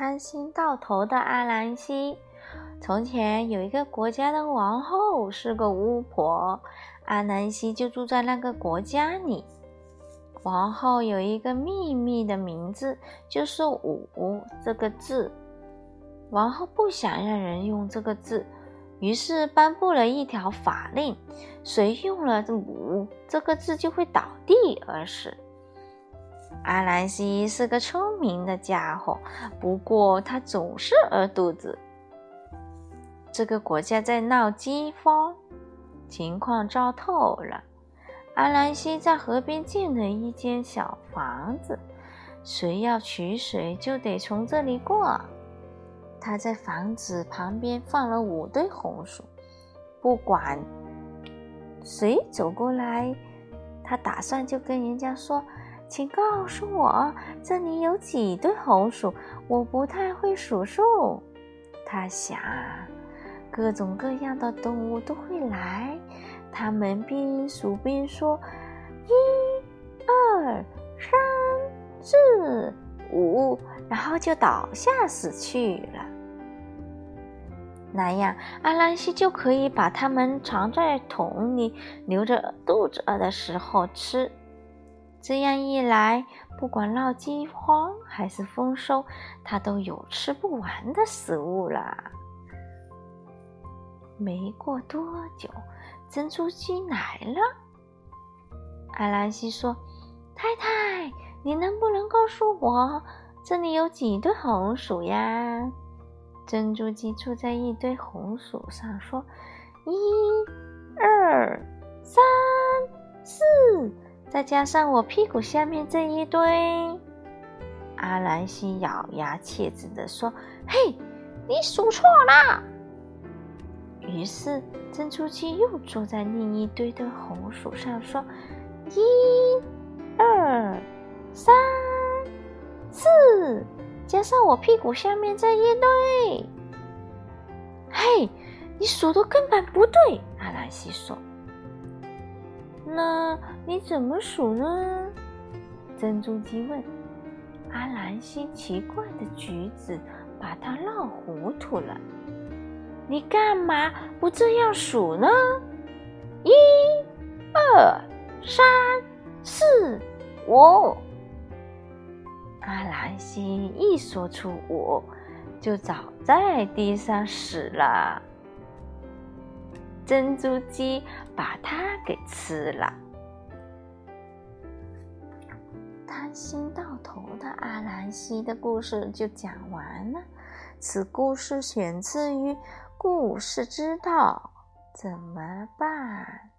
贪心到头的阿兰西。从前有一个国家的王后是个巫婆，阿兰西就住在那个国家里。王后有一个秘密的名字，就是“五”这个字。王后不想让人用这个字，于是颁布了一条法令：谁用了“五”这个字，就会倒地而死。阿兰西是个聪明的家伙，不过他总是饿肚子。这个国家在闹饥荒，情况糟透了。阿兰西在河边建了一间小房子，谁要取水就得从这里过。他在房子旁边放了五堆红薯，不管谁走过来，他打算就跟人家说。请告诉我，这里有几堆红薯？我不太会数数。他想，各种各样的动物都会来，他们边数边说：“一、二、三、四、五”，然后就倒下死去了。那样，阿兰西就可以把它们藏在桶里，留着肚子饿的时候吃。这样一来，不管闹饥荒还是丰收，他都有吃不完的食物了。没过多久，珍珠鸡来了。阿兰西说：“太太，你能不能告诉我，这里有几堆红薯呀？”珍珠鸡坐在一堆红薯上，说：“一、再加上我屁股下面这一堆，阿兰西咬牙切齿地说：“嘿，你数错了。”于是珍珠鸡又坐在另一堆的红薯上，说：“一、二、三、四，加上我屁股下面这一堆。”嘿，你数的根本不对，阿兰西说。那你怎么数呢？珍珠鸡问。阿兰西奇怪的举止把他闹糊涂了。你干嘛不这样数呢？一、二、三、四、五。阿兰西一说出五，就早在地上死了。珍珠鸡把它给吃了。贪心到头的阿兰西的故事就讲完了。此故事选自于《故事之道》，怎么办？